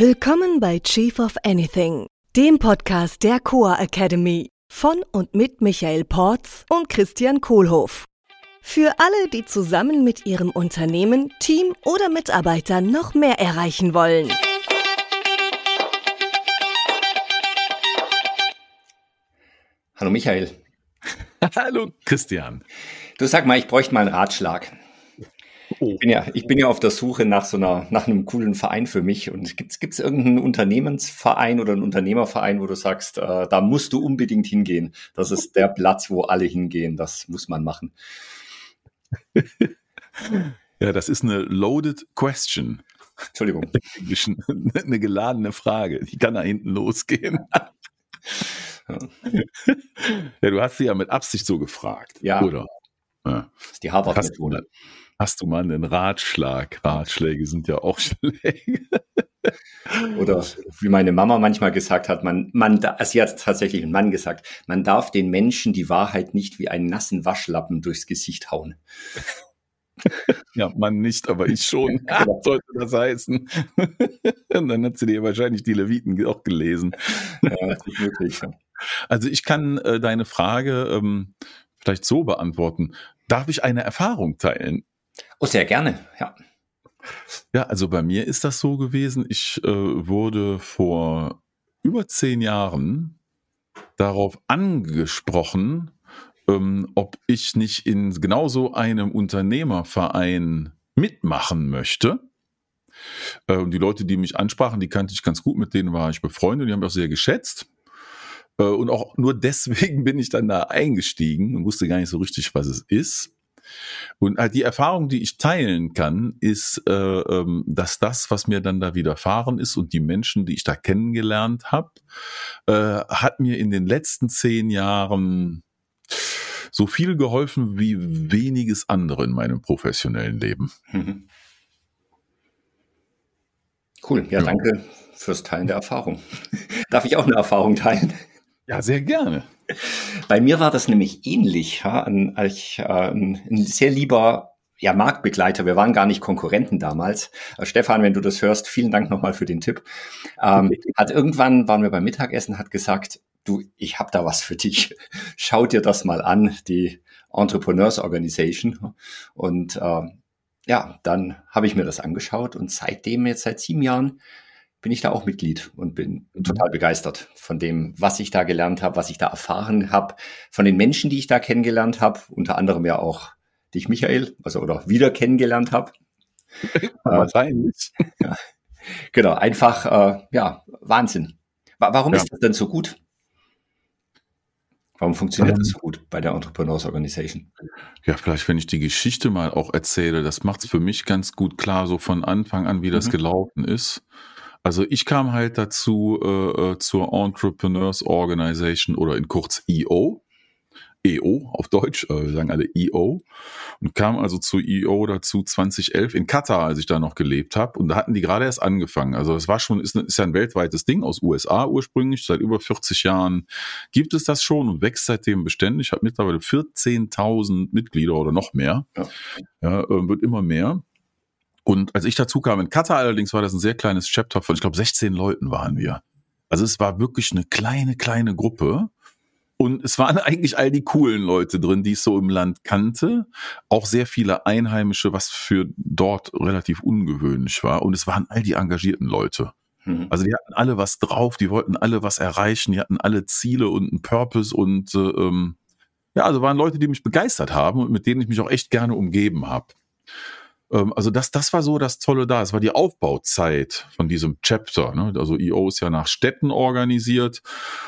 Willkommen bei Chief of Anything, dem Podcast der Coa Academy von und mit Michael Porz und Christian Kohlhoff. Für alle, die zusammen mit ihrem Unternehmen, Team oder Mitarbeitern noch mehr erreichen wollen. Hallo Michael. Hallo Christian. Du sag mal, ich bräuchte mal einen Ratschlag. Ich bin, ja, ich bin ja auf der Suche nach so einer, nach einem coolen Verein für mich. Und gibt es irgendeinen Unternehmensverein oder einen Unternehmerverein, wo du sagst, äh, da musst du unbedingt hingehen. Das ist der Platz, wo alle hingehen. Das muss man machen. ja, das ist eine loaded question. Entschuldigung. Eine geladene Frage. Die kann da hinten losgehen. Ja. ja, du hast sie ja mit Absicht so gefragt. Ja. Oder? Ja. Das ist die Harvard-Methode. Hast du mal einen Ratschlag? Ratschläge sind ja auch Schläge. Oder wie meine Mama manchmal gesagt hat, man, man, sie hat tatsächlich ein Mann gesagt, man darf den Menschen die Wahrheit nicht wie einen nassen Waschlappen durchs Gesicht hauen. Ja, man nicht, aber ich schon. Was sollte das heißen? Und dann hat sie dir wahrscheinlich die Leviten auch gelesen. Ja, möglich. Also ich kann äh, deine Frage ähm, vielleicht so beantworten. Darf ich eine Erfahrung teilen? Oh, sehr gerne, ja. Ja, also bei mir ist das so gewesen. Ich äh, wurde vor über zehn Jahren darauf angesprochen, ähm, ob ich nicht in genau so einem Unternehmerverein mitmachen möchte. Äh, die Leute, die mich ansprachen, die kannte ich ganz gut, mit denen war ich befreundet, die haben mich auch sehr geschätzt. Äh, und auch nur deswegen bin ich dann da eingestiegen und wusste gar nicht so richtig, was es ist. Und halt die Erfahrung, die ich teilen kann, ist, äh, ähm, dass das, was mir dann da widerfahren ist und die Menschen, die ich da kennengelernt habe, äh, hat mir in den letzten zehn Jahren so viel geholfen wie weniges andere in meinem professionellen Leben. Mhm. Cool, ja, ja, danke fürs Teilen der Erfahrung. Darf ich auch eine Erfahrung teilen? Ja, sehr gerne. Bei mir war das nämlich ähnlich. Ja, ein, ich, äh, ein, sehr lieber ja, Marktbegleiter, wir waren gar nicht Konkurrenten damals. Äh, Stefan, wenn du das hörst, vielen Dank nochmal für den Tipp. Ähm, hat irgendwann, waren wir beim Mittagessen, hat gesagt, du, ich habe da was für dich. Schau dir das mal an, die Entrepreneurs Organization. Und äh, ja, dann habe ich mir das angeschaut und seitdem, jetzt seit sieben Jahren, bin ich da auch Mitglied und bin mhm. total begeistert von dem, was ich da gelernt habe, was ich da erfahren habe, von den Menschen, die ich da kennengelernt habe, unter anderem ja auch dich, Michael, also oder wieder kennengelernt habe. Wahrscheinlich. ja. Genau, einfach, äh, ja, Wahnsinn. Warum ja. ist das denn so gut? Warum funktioniert ähm, das so gut bei der Entrepreneurs Organization? Ja, vielleicht, wenn ich die Geschichte mal auch erzähle, das macht es für mich ganz gut klar, so von Anfang an, wie das mhm. gelaufen ist. Also ich kam halt dazu äh, äh zur Entrepreneurs Organization oder in kurz EO. EO auf Deutsch, äh, wir sagen alle EO und kam also zu EO dazu 2011 in Katar, als ich da noch gelebt habe und da hatten die gerade erst angefangen. Also das war schon ist, ist ja ein weltweites Ding aus USA ursprünglich, seit über 40 Jahren gibt es das schon und wächst seitdem beständig, hat mittlerweile 14.000 Mitglieder oder noch mehr. Ja. ja äh, wird immer mehr. Und als ich dazu kam in Katar allerdings war das ein sehr kleines Chapter von, ich glaube, 16 Leuten waren wir. Also es war wirklich eine kleine, kleine Gruppe. Und es waren eigentlich all die coolen Leute drin, die ich so im Land kannte. Auch sehr viele Einheimische, was für dort relativ ungewöhnlich war. Und es waren all die engagierten Leute. Mhm. Also die hatten alle was drauf, die wollten alle was erreichen, die hatten alle Ziele und einen Purpose und äh, ähm, ja, also waren Leute, die mich begeistert haben und mit denen ich mich auch echt gerne umgeben habe. Ähm, also das, das war so das Tolle da. Es war die Aufbauzeit von diesem Chapter. Ne? Also EO ist ja nach Städten organisiert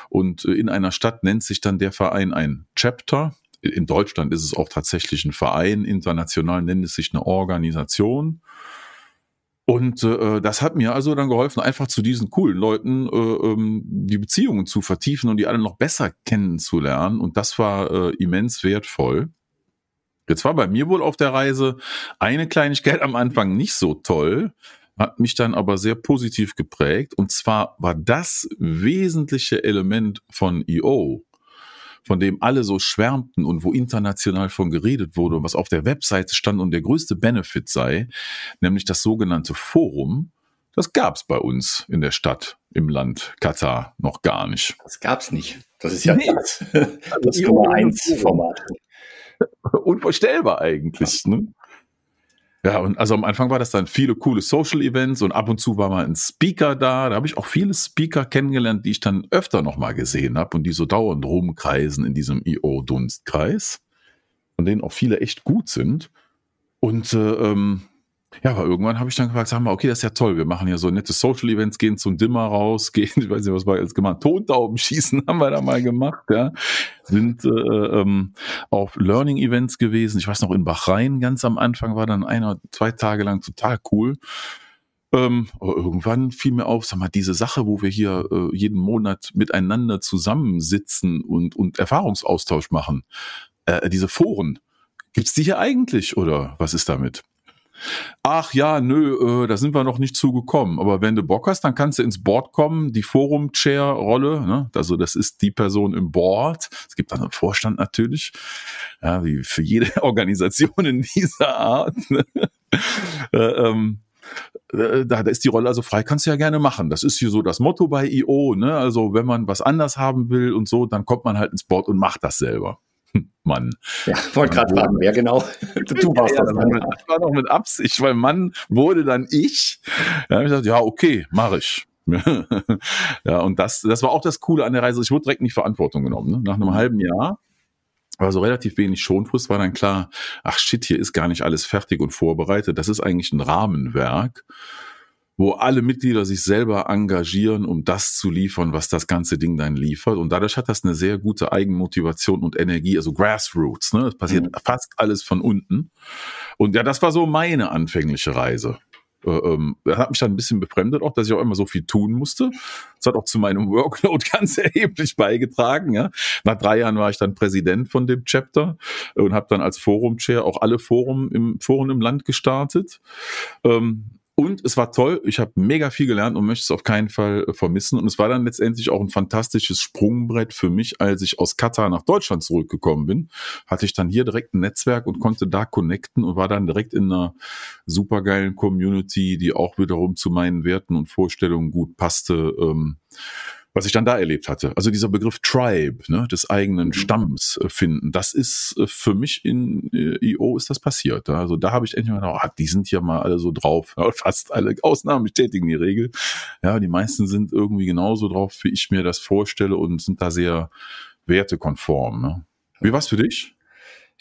und äh, in einer Stadt nennt sich dann der Verein ein Chapter. In Deutschland ist es auch tatsächlich ein Verein, international nennt es sich eine Organisation. Und äh, das hat mir also dann geholfen, einfach zu diesen coolen Leuten äh, ähm, die Beziehungen zu vertiefen und die alle noch besser kennenzulernen. Und das war äh, immens wertvoll. Jetzt war bei mir wohl auf der Reise eine Kleinigkeit am Anfang nicht so toll, hat mich dann aber sehr positiv geprägt. Und zwar war das wesentliche Element von EO, von dem alle so schwärmten und wo international von geredet wurde und was auf der Webseite stand und der größte Benefit sei, nämlich das sogenannte Forum. Das gab's bei uns in der Stadt, im Land Katar noch gar nicht. Das gab's nicht. Das ist ja nee. das, das Nummer eins Format. Unvorstellbar eigentlich. Ne? Ja, und also am Anfang war das dann viele coole Social Events und ab und zu war mal ein Speaker da. Da habe ich auch viele Speaker kennengelernt, die ich dann öfter nochmal gesehen habe und die so dauernd rumkreisen in diesem IO-Dunstkreis, von denen auch viele echt gut sind. Und äh, ähm, ja, aber irgendwann habe ich dann gesagt, sag mal, okay, das ist ja toll. Wir machen ja so nette Social Events, gehen zum Dimmer raus, gehen, ich weiß nicht, was wir jetzt gemacht, Tontauben schießen haben wir da mal gemacht, ja. Sind äh, ähm, auf Learning Events gewesen. Ich weiß noch, in Bahrain ganz am Anfang war dann einer, zwei Tage lang total cool. Ähm, aber irgendwann fiel mir auf, sag mal, diese Sache, wo wir hier äh, jeden Monat miteinander zusammensitzen und, und Erfahrungsaustausch machen, äh, diese Foren, gibt's die hier eigentlich oder was ist damit? Ach ja, nö, äh, da sind wir noch nicht zugekommen. Aber wenn du Bock hast, dann kannst du ins Board kommen, die Forum-Chair-Rolle. Ne? Also das ist die Person im Board. Es gibt dann einen Vorstand natürlich, ja, wie für jede Organisation in dieser Art. Ne? äh, ähm, äh, da, da ist die Rolle also frei, kannst du ja gerne machen. Das ist hier so das Motto bei IO. Ne? Also wenn man was anders haben will und so, dann kommt man halt ins Board und macht das selber. Mann. Ja, wollte gerade fragen, wer genau? Du warst ja, das. Das war noch mit Absicht, weil Mann wurde dann ich. Da habe ich gesagt, ja, okay, mache ich. ja, und das, das war auch das Coole an der Reise. Ich wurde direkt nicht Verantwortung genommen. Ne? Nach einem halben Jahr war so relativ wenig Schonfrist, war dann klar, ach shit, hier ist gar nicht alles fertig und vorbereitet. Das ist eigentlich ein Rahmenwerk wo alle Mitglieder sich selber engagieren, um das zu liefern, was das ganze Ding dann liefert. Und dadurch hat das eine sehr gute Eigenmotivation und Energie, also Grassroots. Ne? Es passiert mhm. fast alles von unten. Und ja, das war so meine anfängliche Reise. Äh, ähm, das hat mich dann ein bisschen befremdet, auch dass ich auch immer so viel tun musste. Das hat auch zu meinem Workload ganz erheblich beigetragen. Ja. Nach drei Jahren war ich dann Präsident von dem Chapter und habe dann als Forum-Chair auch alle Forum im, Foren im Land gestartet. Ähm, und es war toll. Ich habe mega viel gelernt und möchte es auf keinen Fall äh, vermissen. Und es war dann letztendlich auch ein fantastisches Sprungbrett für mich, als ich aus Katar nach Deutschland zurückgekommen bin. Hatte ich dann hier direkt ein Netzwerk und konnte da connecten und war dann direkt in einer supergeilen Community, die auch wiederum zu meinen Werten und Vorstellungen gut passte. Ähm, was ich dann da erlebt hatte. Also dieser Begriff Tribe, ne, des eigenen mhm. Stamms äh, finden, das ist äh, für mich in äh, IO ist das passiert. Also da habe ich endlich mal gedacht, oh, die sind ja mal alle so drauf. Fast alle Ausnahmen bestätigen die Regel. Ja, die meisten sind irgendwie genauso drauf, wie ich mir das vorstelle und sind da sehr wertekonform. Ne? Wie war's für dich?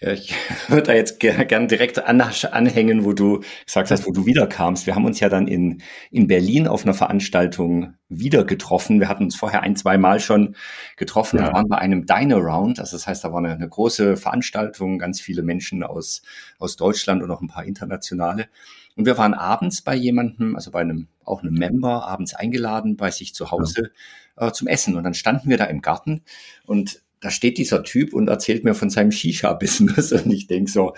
Ja, ich würde da jetzt gern direkt anhängen, wo du gesagt hast, wo du wiederkamst. Wir haben uns ja dann in, in Berlin auf einer Veranstaltung wieder getroffen. Wir hatten uns vorher ein, zwei Mal schon getroffen. Ja. Da waren bei einem Diner Round. Also das heißt, da war eine, eine große Veranstaltung, ganz viele Menschen aus, aus Deutschland und noch ein paar internationale. Und wir waren abends bei jemandem, also bei einem, auch einem Member, abends eingeladen bei sich zu Hause ja. äh, zum Essen. Und dann standen wir da im Garten und da steht dieser Typ und erzählt mir von seinem Shisha-Business und ich denk so,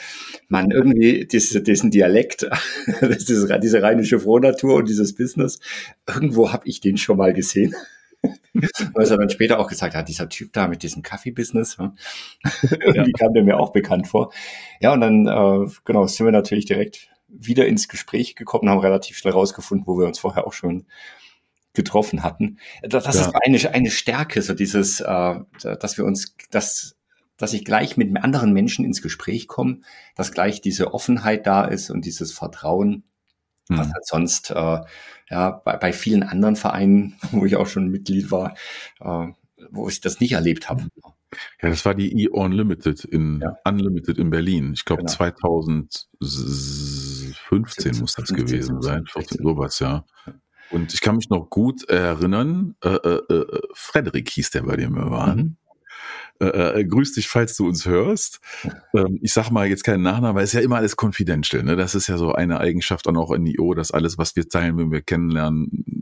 man, irgendwie diese, diesen Dialekt, diese, diese rheinische Frohnatur und dieses Business, irgendwo habe ich den schon mal gesehen. Was er dann später auch gesagt hat, dieser Typ da mit diesem Kaffee-Business, ja. irgendwie kam der mir auch bekannt vor. Ja, und dann äh, genau sind wir natürlich direkt wieder ins Gespräch gekommen, haben relativ schnell rausgefunden, wo wir uns vorher auch schon getroffen hatten. Das, das ja. ist eine, eine Stärke, so dieses, äh, dass wir uns, dass, dass ich gleich mit anderen Menschen ins Gespräch komme, dass gleich diese Offenheit da ist und dieses Vertrauen, mhm. was halt sonst äh, ja bei, bei vielen anderen Vereinen, wo ich auch schon Mitglied war, äh, wo ich das nicht erlebt habe. Ja, das war die E Unlimited in ja. Unlimited in Berlin. Ich glaube genau. 2015 muss das 15, gewesen sein, 14, sowas, ja. Und ich kann mich noch gut erinnern, äh, äh, äh, Frederik hieß der, bei dem wir waren. Mhm. Äh, äh, grüß dich, falls du uns hörst. Ähm, ich sage mal jetzt keinen Nachnamen, weil es ist ja immer alles confidential. Ne? Das ist ja so eine Eigenschaft und auch in IO, dass alles, was wir teilen, wenn wir kennenlernen,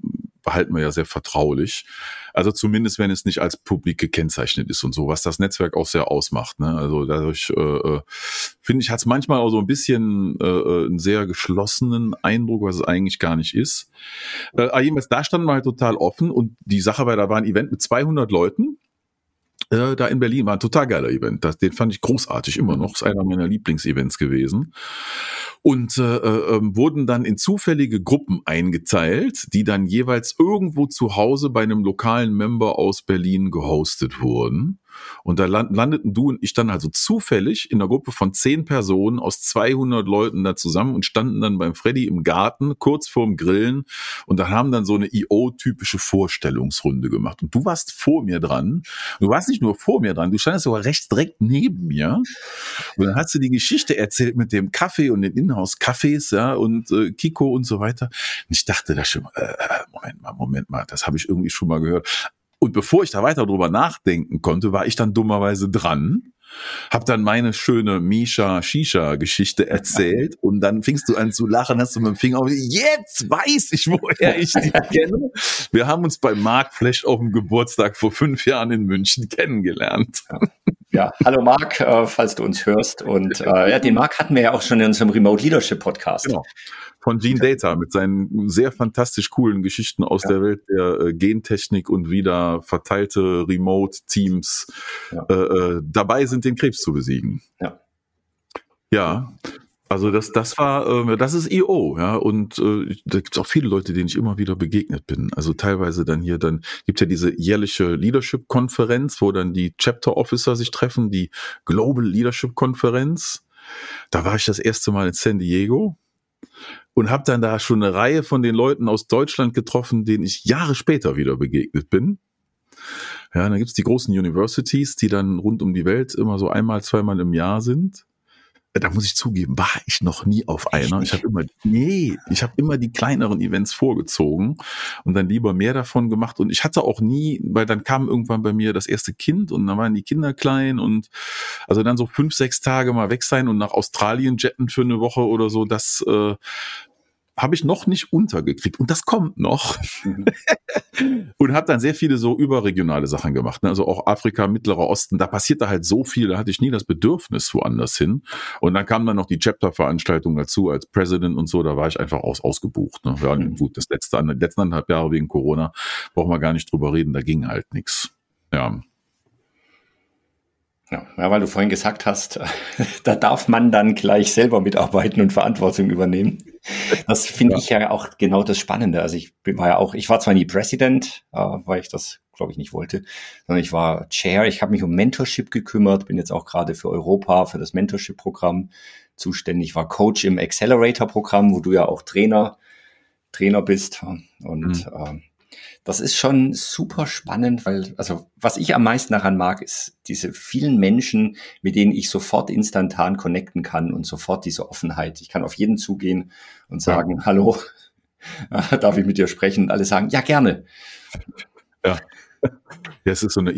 behalten wir ja sehr vertraulich. Also zumindest, wenn es nicht als publik gekennzeichnet ist und so, was das Netzwerk auch sehr ausmacht. Ne? Also dadurch äh, äh finde ich, hat es manchmal auch so ein bisschen äh, äh, einen sehr geschlossenen Eindruck, was es eigentlich gar nicht ist. Äh, jedenfalls, da standen wir halt total offen und die Sache war, da war ein Event mit 200 Leuten äh, da in Berlin war ein total geiler Event. Das, den fand ich großartig immer noch. Ist einer meiner Lieblingsevents gewesen. Und äh, äh, wurden dann in zufällige Gruppen eingeteilt, die dann jeweils irgendwo zu Hause bei einem lokalen Member aus Berlin gehostet wurden. Und da landeten du und ich dann also zufällig in einer Gruppe von zehn Personen aus 200 Leuten da zusammen und standen dann beim Freddy im Garten kurz vorm Grillen und da haben dann so eine IO-typische Vorstellungsrunde gemacht. Und du warst vor mir dran. Du warst nicht nur vor mir dran, du standest sogar rechts direkt neben mir. Und dann hast du die Geschichte erzählt mit dem Kaffee und den Inhouse-Cafés, ja, und äh, Kiko und so weiter. Und ich dachte da schon, äh, Moment mal, Moment mal, das habe ich irgendwie schon mal gehört. Und bevor ich da weiter drüber nachdenken konnte, war ich dann dummerweise dran, hab dann meine schöne Misha Shisha Geschichte erzählt und dann fingst du an zu lachen, hast du mit dem Finger auf, jetzt weiß ich, woher ich dich kenne. Wir haben uns bei Mark Flash auf dem Geburtstag vor fünf Jahren in München kennengelernt. Ja, hallo Marc, äh, falls du uns hörst. Und äh, ja, den Marc hatten wir ja auch schon in unserem Remote Leadership Podcast. Genau von Gene Data mit seinen sehr fantastisch coolen Geschichten aus ja. der Welt der äh, Gentechnik und wieder verteilte Remote-Teams ja. äh, äh dabei sind, den Krebs zu besiegen. Ja. Ja. Also das, das war, äh, das ist IO, ja, und äh, da gibt es auch viele Leute, denen ich immer wieder begegnet bin. Also teilweise dann hier, dann gibt ja diese jährliche Leadership-Konferenz, wo dann die Chapter Officer sich treffen, die Global Leadership-Konferenz. Da war ich das erste Mal in San Diego und habe dann da schon eine Reihe von den Leuten aus Deutschland getroffen, denen ich Jahre später wieder begegnet bin. Ja, dann gibt's die großen Universities, die dann rund um die Welt immer so einmal, zweimal im Jahr sind da muss ich zugeben, war ich noch nie auf einer. Ich habe immer, nee, ich habe immer die kleineren Events vorgezogen und dann lieber mehr davon gemacht. Und ich hatte auch nie, weil dann kam irgendwann bei mir das erste Kind und dann waren die Kinder klein und also dann so fünf, sechs Tage mal weg sein und nach Australien jetten für eine Woche oder so, das, äh, habe ich noch nicht untergekriegt und das kommt noch. Mhm. und habe dann sehr viele so überregionale Sachen gemacht, ne? also auch Afrika, Mittlerer Osten, da passierte halt so viel, da hatte ich nie das Bedürfnis woanders hin. Und dann kam dann noch die Chapter-Veranstaltung dazu als President und so, da war ich einfach aus, ausgebucht. Ne? Ja, mhm. gut, das letzte, die letzten anderthalb Jahre wegen Corona, brauchen wir gar nicht drüber reden, da ging halt nichts. Ja. Ja, weil du vorhin gesagt hast, da darf man dann gleich selber mitarbeiten und Verantwortung übernehmen. Das finde ja. ich ja auch genau das Spannende. Also ich war ja auch, ich war zwar nie President, äh, weil ich das, glaube ich, nicht wollte, sondern ich war Chair. Ich habe mich um Mentorship gekümmert, bin jetzt auch gerade für Europa, für das Mentorship-Programm zuständig, war Coach im Accelerator-Programm, wo du ja auch Trainer, Trainer bist. Und mhm. äh, das ist schon super spannend, weil, also was ich am meisten daran mag, ist diese vielen Menschen, mit denen ich sofort instantan connecten kann und sofort diese Offenheit. Ich kann auf jeden zugehen und sagen, ja. hallo, darf ich mit dir sprechen? Und alle sagen, ja, gerne. Ja. Ja, es ist so eine,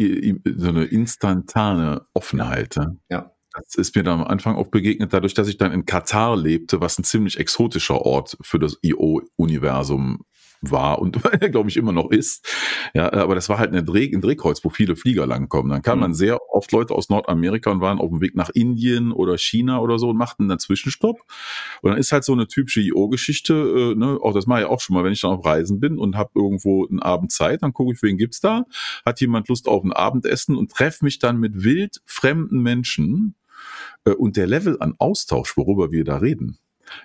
so eine instantane Offenheit. Ja. ja. Das ist mir dann am Anfang auch begegnet, dadurch, dass ich dann in Katar lebte, was ein ziemlich exotischer Ort für das IO-Universum war und glaube ich immer noch ist. Ja, aber das war halt eine Dreh, ein Drehkreuz, wo viele Flieger langkommen. Dann kamen mhm. dann sehr oft Leute aus Nordamerika und waren auf dem Weg nach Indien oder China oder so und machten dann Zwischenstopp. Und dann ist halt so eine typische IO-Geschichte, äh, ne, auch das mache ich auch schon mal, wenn ich dann auf Reisen bin und habe irgendwo einen Abend Zeit, dann gucke ich, wen gibt's da? Hat jemand Lust auf ein Abendessen und treffe mich dann mit wild fremden Menschen äh, und der Level an Austausch, worüber wir da reden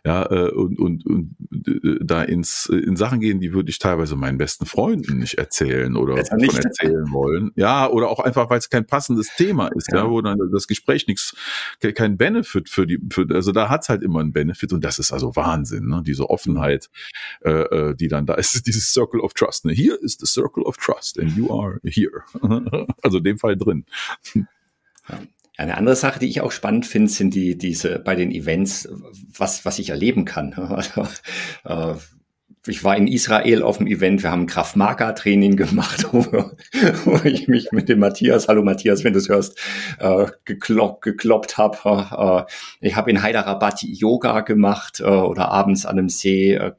ja, äh, und, und, und äh, da ins, in Sachen gehen, die würde ich teilweise meinen besten Freunden nicht erzählen oder davon erzählen wollen. Ja, oder auch einfach, weil es kein passendes Thema ist, ja. ja, wo dann das Gespräch nichts, kein Benefit für die, für, also da hat's halt immer einen Benefit und das ist also Wahnsinn, ne? diese Offenheit, äh, äh die dann da ist, dieses Circle of Trust. Ne? Hier ist the Circle of Trust and you are here. also in dem Fall drin. Ja. Eine andere Sache, die ich auch spannend finde, sind die, diese bei den Events, was, was ich erleben kann. Äh, ich war in Israel auf dem Event, wir haben Kraft Training gemacht, wo, wo, ich mich mit dem Matthias, hallo Matthias, wenn du es hörst, äh, gekloppt, gekloppt habe. Äh, ich habe in Hyderabad Yoga gemacht äh, oder abends an einem See äh,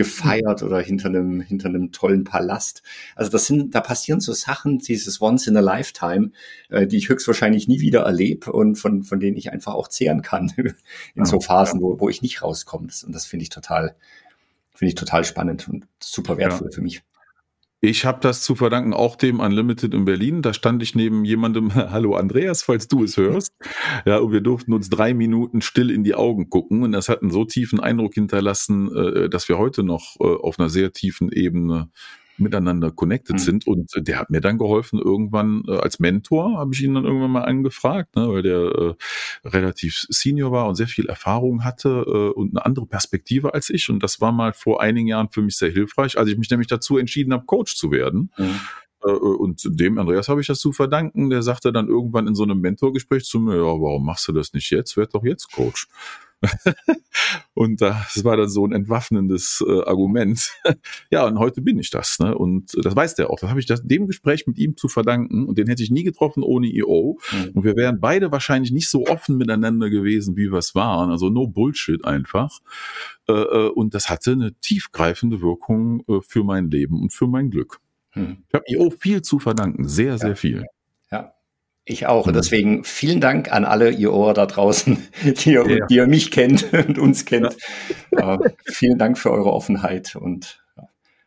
gefeiert oder hinter einem, hinter einem tollen Palast. Also das sind, da passieren so Sachen, dieses Once in a Lifetime, äh, die ich höchstwahrscheinlich nie wieder erlebe und von, von denen ich einfach auch zehren kann in so Phasen, wo, wo ich nicht rauskomme. Und das finde ich total, finde ich total spannend und super wertvoll ja. für mich. Ich habe das zu verdanken auch dem Unlimited in Berlin. Da stand ich neben jemandem, hallo Andreas, falls du es hörst. Ja, und wir durften uns drei Minuten still in die Augen gucken. Und das hat einen so tiefen Eindruck hinterlassen, äh, dass wir heute noch äh, auf einer sehr tiefen Ebene miteinander connected mhm. sind. Und der hat mir dann geholfen, irgendwann äh, als Mentor, habe ich ihn dann irgendwann mal angefragt, ne, weil der äh, relativ senior war und sehr viel Erfahrung hatte äh, und eine andere Perspektive als ich. Und das war mal vor einigen Jahren für mich sehr hilfreich, als ich mich nämlich dazu entschieden habe, Coach zu werden. Mhm. Äh, und dem Andreas habe ich das zu verdanken. Der sagte dann irgendwann in so einem Mentorgespräch zu mir, ja, warum machst du das nicht jetzt? Werd doch jetzt Coach. und das war dann so ein entwaffnendes äh, Argument. ja, und heute bin ich das. Ne? Und das weiß der auch. Das habe ich das, dem Gespräch mit ihm zu verdanken. Und den hätte ich nie getroffen ohne IO. Mhm. Und wir wären beide wahrscheinlich nicht so offen miteinander gewesen, wie wir es waren. Also no Bullshit einfach. Äh, äh, und das hatte eine tiefgreifende Wirkung äh, für mein Leben und für mein Glück. Mhm. Ich habe IO viel zu verdanken. Sehr, sehr viel. Ich auch. Und mhm. deswegen vielen Dank an alle ihr Ohr da draußen, die ihr, ja. die ihr mich kennt und uns kennt. Ja. Äh, vielen Dank für eure Offenheit und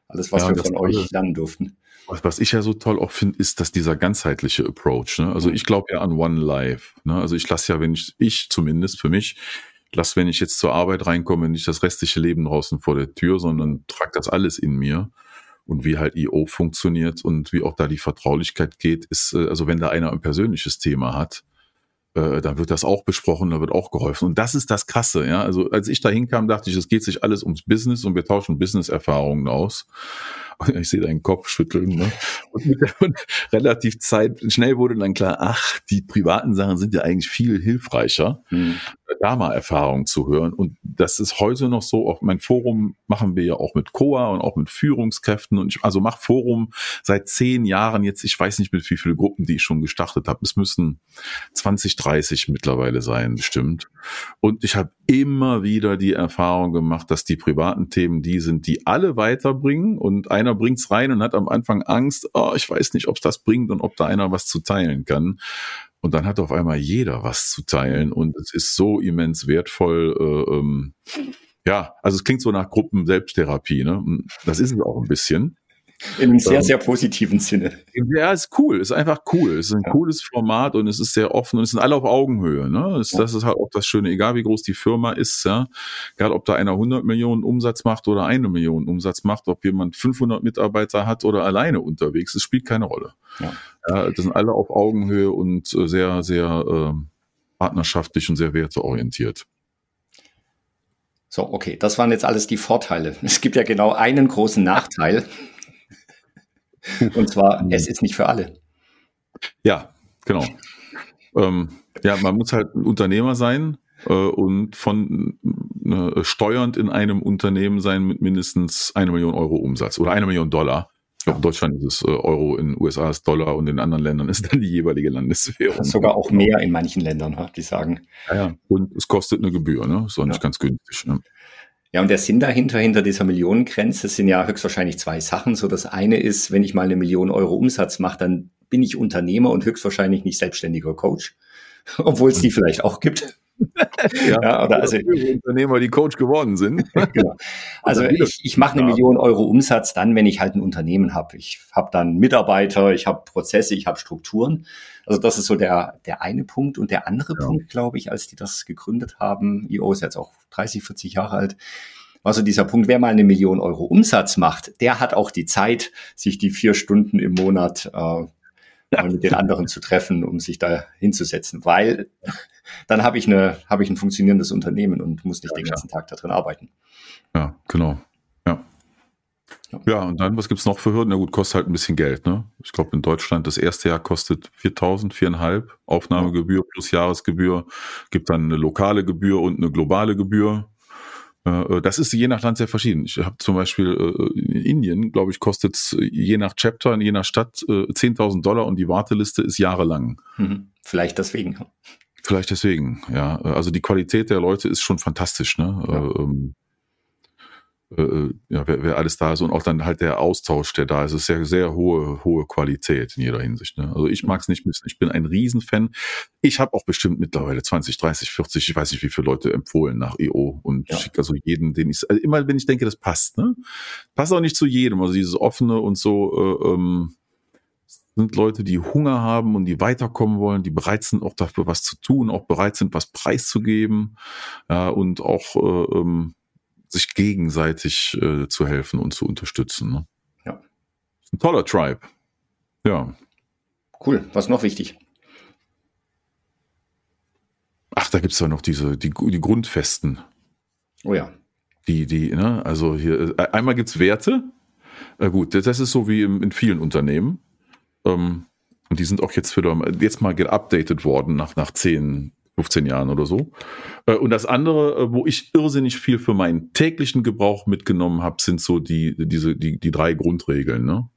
alles, was ja, wir von euch lernen durften. Was ich ja so toll auch finde, ist, dass dieser ganzheitliche Approach. Ne? Also mhm. ich glaube ja an One Life. Ne? Also ich lasse ja, wenn ich, ich zumindest für mich, lasse, wenn ich jetzt zur Arbeit reinkomme, nicht das restliche Leben draußen vor der Tür, sondern trage das alles in mir und wie halt IO funktioniert und wie auch da die Vertraulichkeit geht, ist, äh, also wenn da einer ein persönliches Thema hat, äh, dann wird das auch besprochen, da wird auch geholfen. Und das ist das Krasse, ja. Also als ich da hinkam, dachte ich, es geht sich alles ums Business und wir tauschen Business-Erfahrungen aus. Ich sehe deinen Kopf schütteln. Ne? Und, und relativ Zeit, schnell wurde dann klar, ach, die privaten Sachen sind ja eigentlich viel hilfreicher. Hm Erfahrungen zu hören. Und das ist heute noch so, auch mein Forum machen wir ja auch mit COA und auch mit Führungskräften. Und ich, also mach Forum seit zehn Jahren jetzt, ich weiß nicht mit wie viele Gruppen, die ich schon gestartet habe. Es müssen 20, 30 mittlerweile sein, bestimmt. Und ich habe immer wieder die Erfahrung gemacht, dass die privaten Themen die sind, die alle weiterbringen. Und einer bringt's rein und hat am Anfang Angst, oh, ich weiß nicht, ob es das bringt und ob da einer was zu teilen kann. Und dann hat auf einmal jeder was zu teilen und es ist so immens wertvoll. Äh, ähm, ja, also es klingt so nach Gruppen-Selbsttherapie. Ne? Das ist es auch ein bisschen. In einem sehr, sehr positiven Sinne. Ja, ist cool. Ist einfach cool. Es ist ein ja. cooles Format und es ist sehr offen und es sind alle auf Augenhöhe. Ne? Das, ja. das ist halt auch das Schöne, egal wie groß die Firma ist. Ja? Egal, ob da einer 100 Millionen Umsatz macht oder eine Million Umsatz macht, ob jemand 500 Mitarbeiter hat oder alleine unterwegs, es spielt keine Rolle. Ja. Ja, das sind alle auf Augenhöhe und äh, sehr, sehr äh, partnerschaftlich und sehr werteorientiert. So, okay, das waren jetzt alles die Vorteile. Es gibt ja genau einen großen Nachteil. Und zwar, es ist nicht für alle. Ja, genau. Ähm, ja, man muss halt ein Unternehmer sein äh, und von äh, steuernd in einem Unternehmen sein mit mindestens eine Million Euro Umsatz oder eine Million Dollar. Glaube, in Deutschland ist es äh, Euro, in den USA ist Dollar und in anderen Ländern ist dann die jeweilige Landeswährung. Sogar auch mehr in manchen Ländern, die sagen. Ja, ja. und es kostet eine Gebühr, ne? Ist auch nicht ganz günstig. Ne? Ja, und der Sinn dahinter, hinter dieser Millionengrenze, sind ja höchstwahrscheinlich zwei Sachen. So, das eine ist, wenn ich mal eine Million Euro Umsatz mache, dann bin ich Unternehmer und höchstwahrscheinlich nicht selbstständiger Coach, obwohl es die vielleicht auch gibt. Ja, ja, oder also Unternehmer, die Coach geworden sind. genau. Also ich, ich mache eine Million Euro Umsatz dann, wenn ich halt ein Unternehmen habe. Ich habe dann Mitarbeiter, ich habe Prozesse, ich habe Strukturen. Also das ist so der, der eine Punkt. Und der andere ja. Punkt, glaube ich, als die das gegründet haben, IO ist jetzt auch 30, 40 Jahre alt, war so dieser Punkt, wer mal eine Million Euro Umsatz macht, der hat auch die Zeit, sich die vier Stunden im Monat äh, mal mit den anderen zu treffen, um sich da hinzusetzen, weil dann habe ich eine, habe ich ein funktionierendes Unternehmen und muss nicht ja, den ganzen Tag da drin arbeiten. Ja, genau. Ja. Ja, und dann, was gibt es noch für Hürden? Na gut, kostet halt ein bisschen Geld, ne? Ich glaube, in Deutschland das erste Jahr kostet 4.000, 4.500 Aufnahmegebühr plus Jahresgebühr. Gibt dann eine lokale Gebühr und eine globale Gebühr. Äh, das ist je nach Land sehr verschieden. Ich habe zum Beispiel äh, in Indien, glaube ich, kostet es je nach Chapter in je nach Stadt 10.000 äh, Dollar und die Warteliste ist jahrelang. Mhm. Vielleicht deswegen. Vielleicht deswegen, ja. Also die Qualität der Leute ist schon fantastisch, ne? Ja. Ähm, äh, ja, wer, wer alles da ist und auch dann halt der Austausch, der da ist, ist sehr, sehr hohe, hohe Qualität in jeder Hinsicht. Ne? Also ich mag es nicht missen. Ich bin ein Riesenfan. Ich habe auch bestimmt mittlerweile 20, 30, 40, ich weiß nicht, wie viele Leute empfohlen nach EO und ja. schicke also jeden, den ich, also immer wenn ich denke, das passt, ne? Passt auch nicht zu jedem. Also dieses offene und so, äh, ähm, sind Leute, die Hunger haben und die weiterkommen wollen, die bereit sind, auch dafür was zu tun, auch bereit sind, was preiszugeben, ja, und auch äh, ähm, sich gegenseitig äh, zu helfen und zu unterstützen. Ne? Ja. Ein toller Tribe. Ja. Cool. Was noch wichtig? Ach, da gibt es ja noch diese, die, die Grundfesten. Oh ja. Die, die, ne, also hier, äh, einmal gibt es Werte. Äh, gut, das ist so wie im, in vielen Unternehmen. Ähm, und die sind auch jetzt wieder, jetzt mal geupdatet worden nach, nach zehn, 15 Jahren oder so. Äh, und das andere, äh, wo ich irrsinnig viel für meinen täglichen Gebrauch mitgenommen habe, sind so die, diese, die, die drei Grundregeln. Ne?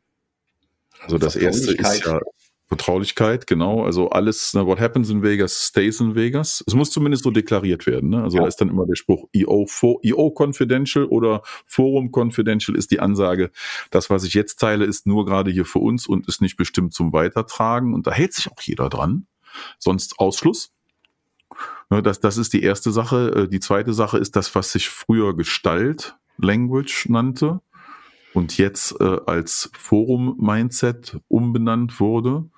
Also das erste ist ja Vertraulichkeit, genau. Also alles, ne, what happens in Vegas stays in Vegas. Es muss zumindest so deklariert werden. Ne? Also ja. da ist dann immer der Spruch EO, EO Confidential oder Forum Confidential ist die Ansage. Das, was ich jetzt teile, ist nur gerade hier für uns und ist nicht bestimmt zum Weitertragen. Und da hält sich auch jeder dran. Sonst Ausschluss. Ne, das, das ist die erste Sache. Äh, die zweite Sache ist das, was sich früher Gestalt Language nannte und jetzt äh, als Forum Mindset umbenannt wurde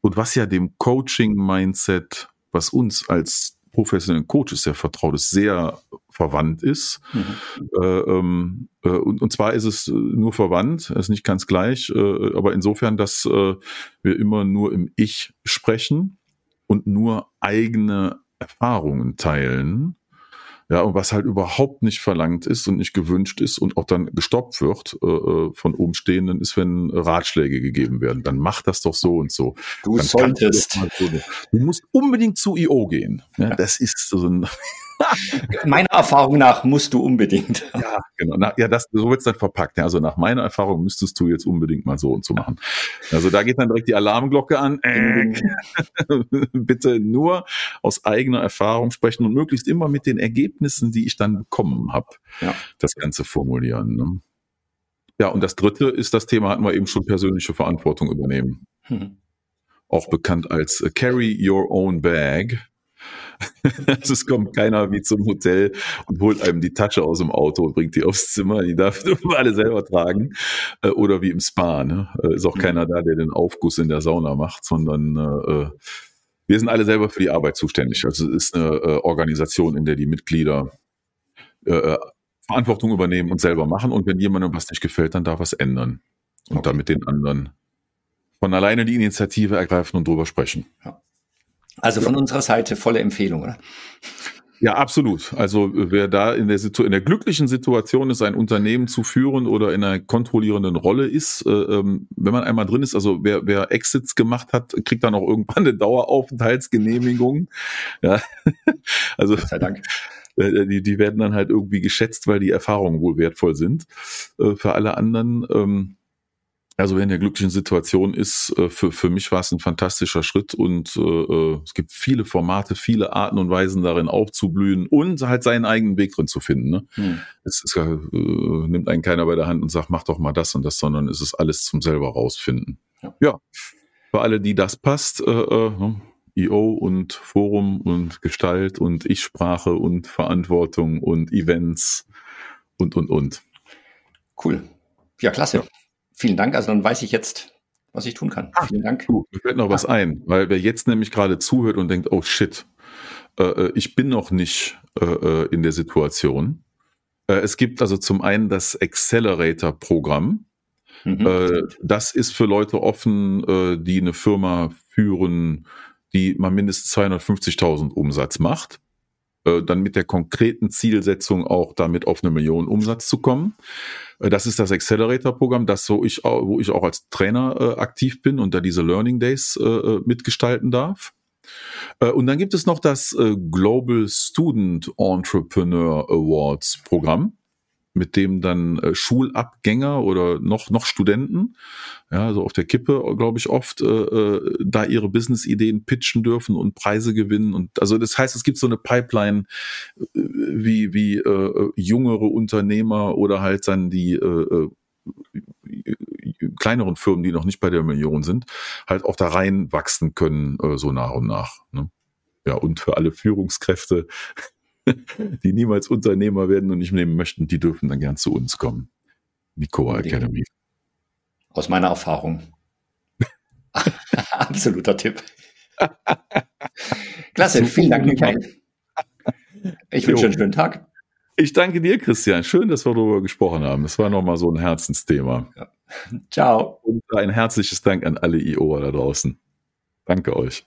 und was ja dem Coaching Mindset, was uns als professionellen Coaches sehr vertraut ist, sehr verwandt ist. Mhm. Äh, ähm, äh, und, und zwar ist es nur verwandt, ist nicht ganz gleich, äh, aber insofern, dass äh, wir immer nur im Ich sprechen und nur eigene Erfahrungen teilen. Ja, und was halt überhaupt nicht verlangt ist und nicht gewünscht ist und auch dann gestoppt wird äh, äh von Umstehenden, ist, wenn Ratschläge gegeben werden. Dann mach das doch so und so. Du dann solltest. Du, du, musst unbedingt zu IO gehen. Ja, ja. Das ist so ein meiner Erfahrung nach musst du unbedingt. Ja, genau. Na, ja, das, so wird's dann verpackt. Ja, also nach meiner Erfahrung müsstest du jetzt unbedingt mal so und so machen. Also da geht dann direkt die Alarmglocke an. Äh, bitte nur aus eigener Erfahrung sprechen und möglichst immer mit den Ergebnissen, die ich dann bekommen habe, ja. das Ganze formulieren. Ne? Ja, und das dritte ist das Thema, hatten wir eben schon persönliche Verantwortung übernehmen. Hm. Auch bekannt als Carry Your Own Bag. Also es kommt keiner wie zum Hotel und holt einem die Tasche aus dem Auto und bringt die aufs Zimmer. Die darf alle selber tragen. Äh, oder wie im Spa. Ne? Äh, ist auch mhm. keiner da, der den Aufguss in der Sauna macht, sondern äh, wir sind alle selber für die Arbeit zuständig. Also es ist eine Organisation, in der die Mitglieder Verantwortung übernehmen und selber machen. Und wenn jemandem was nicht gefällt, dann darf es ändern. Und okay. dann mit den anderen von alleine die Initiative ergreifen und drüber sprechen. Ja. Also von ja. unserer Seite volle Empfehlung, oder? Ja, absolut. Also wer da in der, in der glücklichen Situation ist, ein Unternehmen zu führen oder in einer kontrollierenden Rolle ist, äh, ähm, wenn man einmal drin ist, also wer, wer Exits gemacht hat, kriegt dann auch irgendwann eine Daueraufenthaltsgenehmigung. Ja, also sei Dank. Äh, die, die werden dann halt irgendwie geschätzt, weil die Erfahrungen wohl wertvoll sind. Äh, für alle anderen ähm, also wer in der glücklichen Situation ist, äh, für, für mich war es ein fantastischer Schritt und äh, äh, es gibt viele Formate, viele Arten und Weisen darin aufzublühen und halt seinen eigenen Weg drin zu finden. Ne? Hm. Es ist, äh, nimmt einen keiner bei der Hand und sagt, mach doch mal das und das, sondern es ist alles zum selber rausfinden. Ja, ja. für alle, die das passt, äh, äh, ne? IO und Forum und Gestalt und Ich-Sprache und Verantwortung und Events und, und, und. Cool. Ja, klasse. Ja. Vielen Dank. Also dann weiß ich jetzt, was ich tun kann. Ah, Vielen Dank. Du, mir fällt noch ah. was ein, weil wer jetzt nämlich gerade zuhört und denkt, oh shit, äh, äh ich bin noch nicht äh, äh, in der Situation. Äh, es gibt also zum einen das Accelerator-Programm. Mhm. Äh, das ist für Leute offen, die eine Firma führen, die mal mindestens 250.000 Umsatz macht. Dann mit der konkreten Zielsetzung auch damit auf eine Million Umsatz zu kommen. Äh, das ist das Accelerator-Programm, das so ich, wo ich auch als Trainer äh, aktiv bin und da diese Learning Days äh, mitgestalten darf. Äh, und dann gibt es noch das äh, Global Student Entrepreneur Awards Programm. Mit dem dann äh, Schulabgänger oder noch, noch Studenten, ja, so auf der Kippe, glaube ich, oft äh, äh, da ihre Business-Ideen pitchen dürfen und Preise gewinnen. Und also das heißt, es gibt so eine Pipeline, äh, wie, wie äh, jüngere Unternehmer oder halt dann die äh, kleineren Firmen, die noch nicht bei der Million sind, halt auch da reinwachsen können, äh, so nach und nach. Ne? Ja, und für alle Führungskräfte, die niemals Unternehmer werden und nicht nehmen möchten, die dürfen dann gern zu uns kommen. Die Coa Academy. Aus meiner Erfahrung. Absoluter Tipp. Klasse, vielen Dank, Michael. Ich wünsche einen schönen Tag. Ich danke dir, Christian. Schön, dass wir darüber gesprochen haben. Es war nochmal so ein Herzensthema. Ja. Ciao. Und ein herzliches Dank an alle IO da draußen. Danke euch.